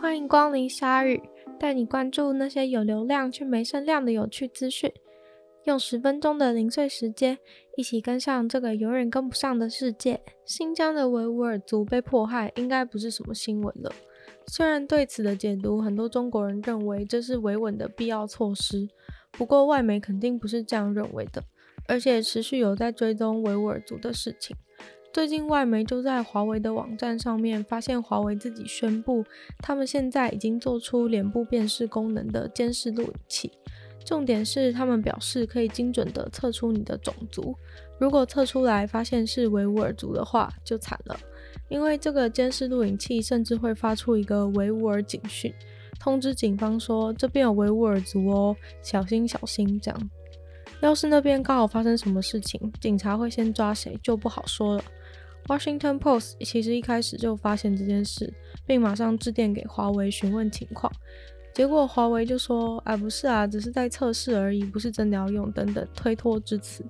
欢迎光临鲨语，带你关注那些有流量却没声量的有趣资讯。用十分钟的零碎时间，一起跟上这个永远跟不上的世界。新疆的维吾尔族被迫害，应该不是什么新闻了。虽然对此的解读，很多中国人认为这是维稳的必要措施，不过外媒肯定不是这样认为的，而且持续有在追踪维吾尔族的事情。最近外媒就在华为的网站上面发现，华为自己宣布，他们现在已经做出脸部辨识功能的监视录影器。重点是，他们表示可以精准地测出你的种族。如果测出来发现是维吾尔族的话，就惨了，因为这个监视录影器甚至会发出一个维吾尔警讯，通知警方说这边有维吾尔族哦，小心小心这样。要是那边刚好发生什么事情，警察会先抓谁就不好说了。Washington Post 其实一开始就发现这件事，并马上致电给华为询问情况。结果华为就说：“哎，不是啊，只是在测试而已，不是真的要用。”等等推脱之词。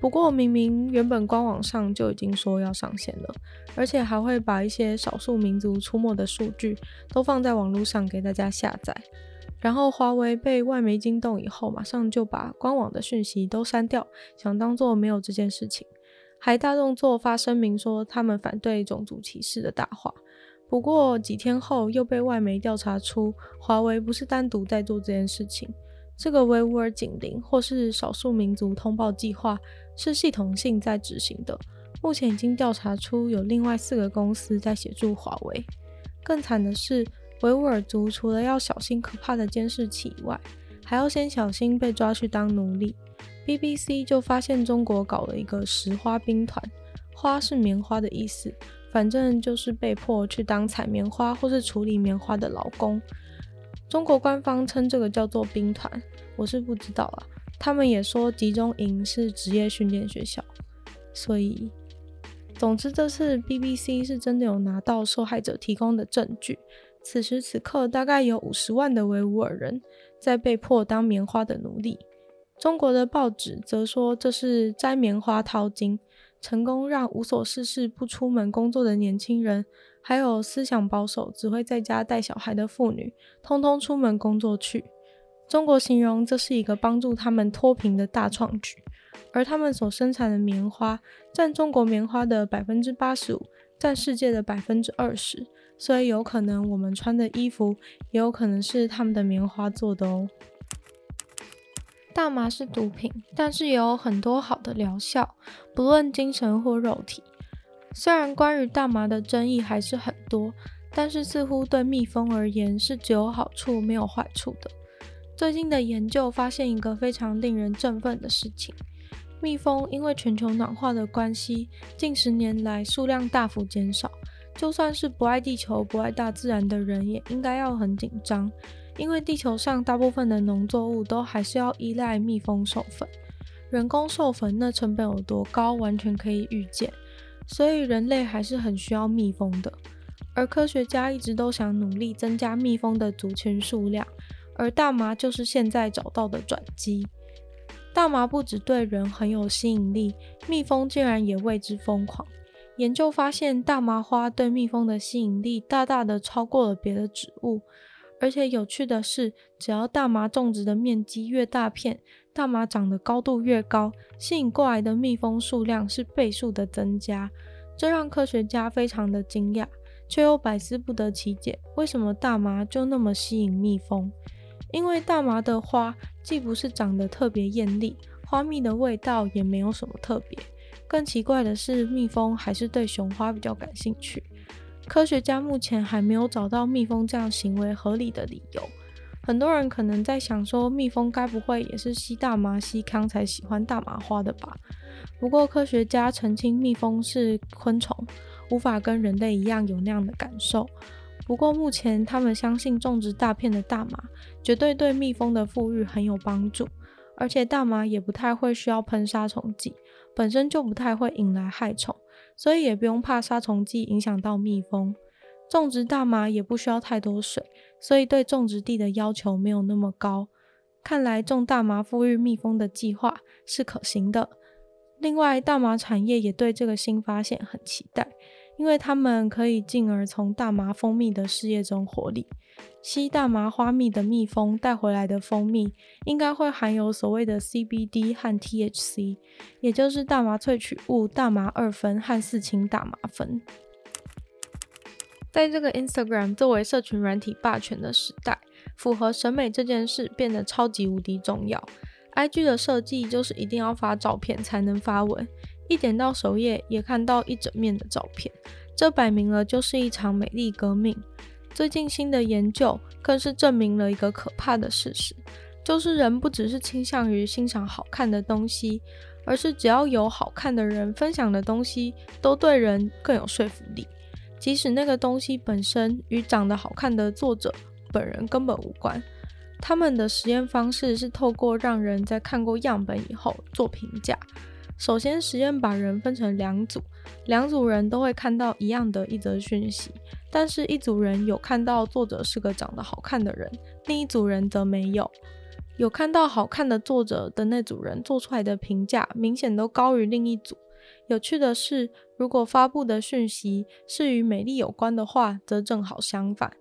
不过明明原本官网上就已经说要上线了，而且还会把一些少数民族出没的数据都放在网络上给大家下载。然后华为被外媒惊动以后，马上就把官网的讯息都删掉，想当做没有这件事情，还大动作发声明说他们反对种族歧视的大话。不过几天后，又被外媒调查出，华为不是单独在做这件事情。这个维吾尔警铃或是少数民族通报计划是系统性在执行的。目前已经调查出有另外四个公司在协助华为。更惨的是，维吾尔族除了要小心可怕的监视器以外，还要先小心被抓去当奴隶。BBC 就发现中国搞了一个石花兵团，花是棉花的意思。反正就是被迫去当采棉花或是处理棉花的劳工。中国官方称这个叫做兵团，我是不知道啊。他们也说集中营是职业训练学校。所以，总之这次 BBC 是真的有拿到受害者提供的证据。此时此刻，大概有五十万的维吾尔人在被迫当棉花的奴隶。中国的报纸则说这是摘棉花淘金。成功让无所事事、不出门工作的年轻人，还有思想保守、只会在家带小孩的妇女，通通出门工作去。中国形容这是一个帮助他们脱贫的大创举，而他们所生产的棉花占中国棉花的百分之八十五，占世界的百分之二十，所以有可能我们穿的衣服也有可能是他们的棉花做的哦。大麻是毒品，但是也有很多好的疗效，不论精神或肉体。虽然关于大麻的争议还是很多，但是似乎对蜜蜂而言是只有好处没有坏处的。最近的研究发现一个非常令人振奋的事情：蜜蜂因为全球暖化的关系，近十年来数量大幅减少。就算是不爱地球、不爱大自然的人，也应该要很紧张。因为地球上大部分的农作物都还是要依赖蜜蜂授粉，人工授粉那成本有多高，完全可以预见，所以人类还是很需要蜜蜂的。而科学家一直都想努力增加蜜蜂的族群数量，而大麻就是现在找到的转机。大麻不只对人很有吸引力，蜜蜂竟然也为之疯狂。研究发现，大麻花对蜜蜂的吸引力大大的超过了别的植物。而且有趣的是，只要大麻种植的面积越大片，大麻长的高度越高，吸引过来的蜜蜂数量是倍数的增加。这让科学家非常的惊讶，却又百思不得其解，为什么大麻就那么吸引蜜蜂？因为大麻的花既不是长得特别艳丽，花蜜的味道也没有什么特别。更奇怪的是，蜜蜂还是对雄花比较感兴趣。科学家目前还没有找到蜜蜂这样行为合理的理由。很多人可能在想说，蜜蜂该不会也是吸大麻吸糠才喜欢大麻花的吧？不过科学家澄清，蜜蜂是昆虫，无法跟人类一样有那样的感受。不过目前他们相信，种植大片的大麻绝对对蜜蜂的复育很有帮助，而且大麻也不太会需要喷杀虫剂，本身就不太会引来害虫。所以也不用怕杀虫剂影响到蜜蜂。种植大麻也不需要太多水，所以对种植地的要求没有那么高。看来种大麻富裕蜜蜂的计划是可行的。另外，大麻产业也对这个新发现很期待，因为它们可以进而从大麻蜂蜜的事业中获利。吸大麻花蜜的蜜蜂带回来的蜂蜜，应该会含有所谓的 CBD 和 THC，也就是大麻萃取物、大麻二酚和四氢大麻酚。在这个 Instagram 作为社群软体霸权的时代，符合审美这件事变得超级无敌重要。IG 的设计就是一定要发照片才能发文，一点到首页也看到一整面的照片，这摆明了就是一场美丽革命。最近新的研究更是证明了一个可怕的事实，就是人不只是倾向于欣赏好看的东西，而是只要有好看的人分享的东西，都对人更有说服力。即使那个东西本身与长得好看的作者本人根本无关，他们的实验方式是透过让人在看过样本以后做评价。首先，实验把人分成两组，两组人都会看到一样的一则讯息，但是一组人有看到作者是个长得好看的人，另一组人则没有。有看到好看的作者的那组人做出来的评价明显都高于另一组。有趣的是，如果发布的讯息是与美丽有关的话，则正好相反。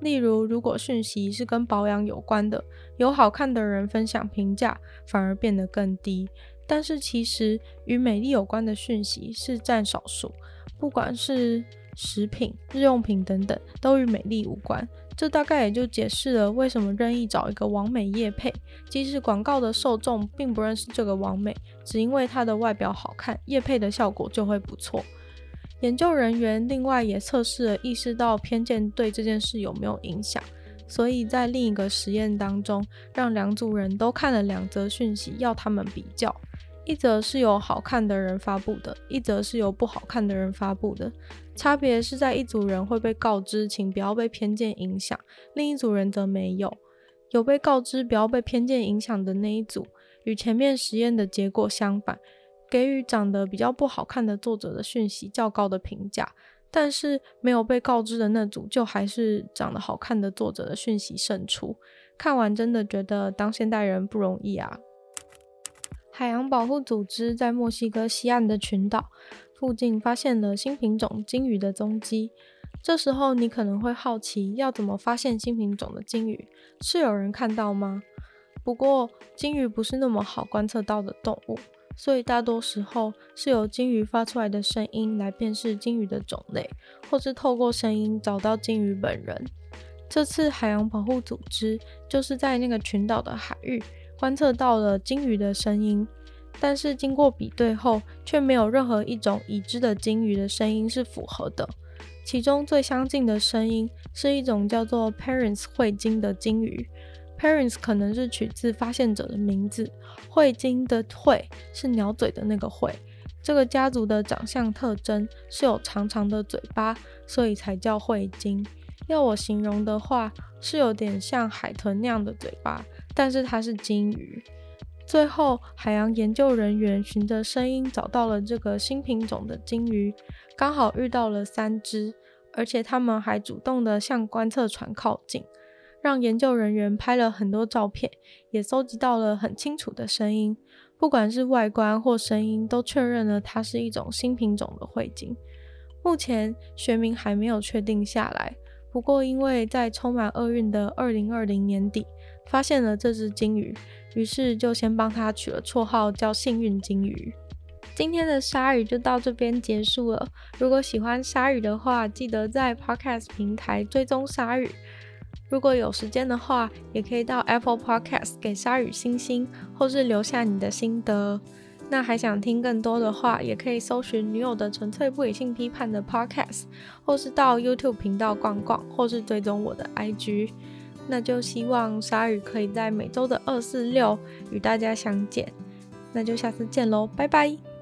例如，如果讯息是跟保养有关的，有好看的人分享评价，反而变得更低。但是其实与美丽有关的讯息是占少数，不管是食品、日用品等等，都与美丽无关。这大概也就解释了为什么任意找一个完美业配，即使广告的受众并不认识这个完美，只因为它的外表好看，业配的效果就会不错。研究人员另外也测试了意识到偏见对这件事有没有影响，所以在另一个实验当中，让两组人都看了两则讯息，要他们比较。一则是由好看的人发布的，一则是由不好看的人发布的。差别是在一组人会被告知，请不要被偏见影响；另一组人则没有。有被告知不要被偏见影响的那一组，与前面实验的结果相反，给予长得比较不好看的作者的讯息较高的评价。但是没有被告知的那组，就还是长得好看的作者的讯息胜出。看完真的觉得当现代人不容易啊！海洋保护组织在墨西哥西岸的群岛附近发现了新品种鲸鱼的踪迹。这时候你可能会好奇，要怎么发现新品种的鲸鱼？是有人看到吗？不过鲸鱼不是那么好观测到的动物，所以大多时候是由鲸鱼发出来的声音来辨识鲸鱼的种类，或是透过声音找到鲸鱼本人。这次海洋保护组织就是在那个群岛的海域。观测到了鲸鱼的声音，但是经过比对后，却没有任何一种已知的鲸鱼的声音是符合的。其中最相近的声音是一种叫做 Parents 喙鲸的鲸鱼。Parents 可能是取自发现者的名字，喙鲸的喙是鸟嘴的那个喙。这个家族的长相特征是有长长的嘴巴，所以才叫喙鲸。要我形容的话，是有点像海豚那样的嘴巴。但是它是鲸鱼。最后，海洋研究人员循着声音找到了这个新品种的鲸鱼，刚好遇到了三只，而且他们还主动的向观测船靠近，让研究人员拍了很多照片，也搜集到了很清楚的声音，不管是外观或声音，都确认了它是一种新品种的喙鲸。目前学名还没有确定下来，不过因为在充满厄运的二零二零年底。发现了这只鲸鱼，于是就先帮它取了绰号叫幸运鲸鱼。今天的鲨鱼就到这边结束了。如果喜欢鲨鱼的话，记得在 Podcast 平台追踪鲨鱼。如果有时间的话，也可以到 Apple Podcast 给鲨鱼星星，或是留下你的心得。那还想听更多的话，也可以搜寻女友的纯粹不理性批判的 Podcast，或是到 YouTube 频道逛逛，或是追踪我的 IG。那就希望鲨鱼可以在每周的二四六与大家相见，那就下次见喽，拜拜。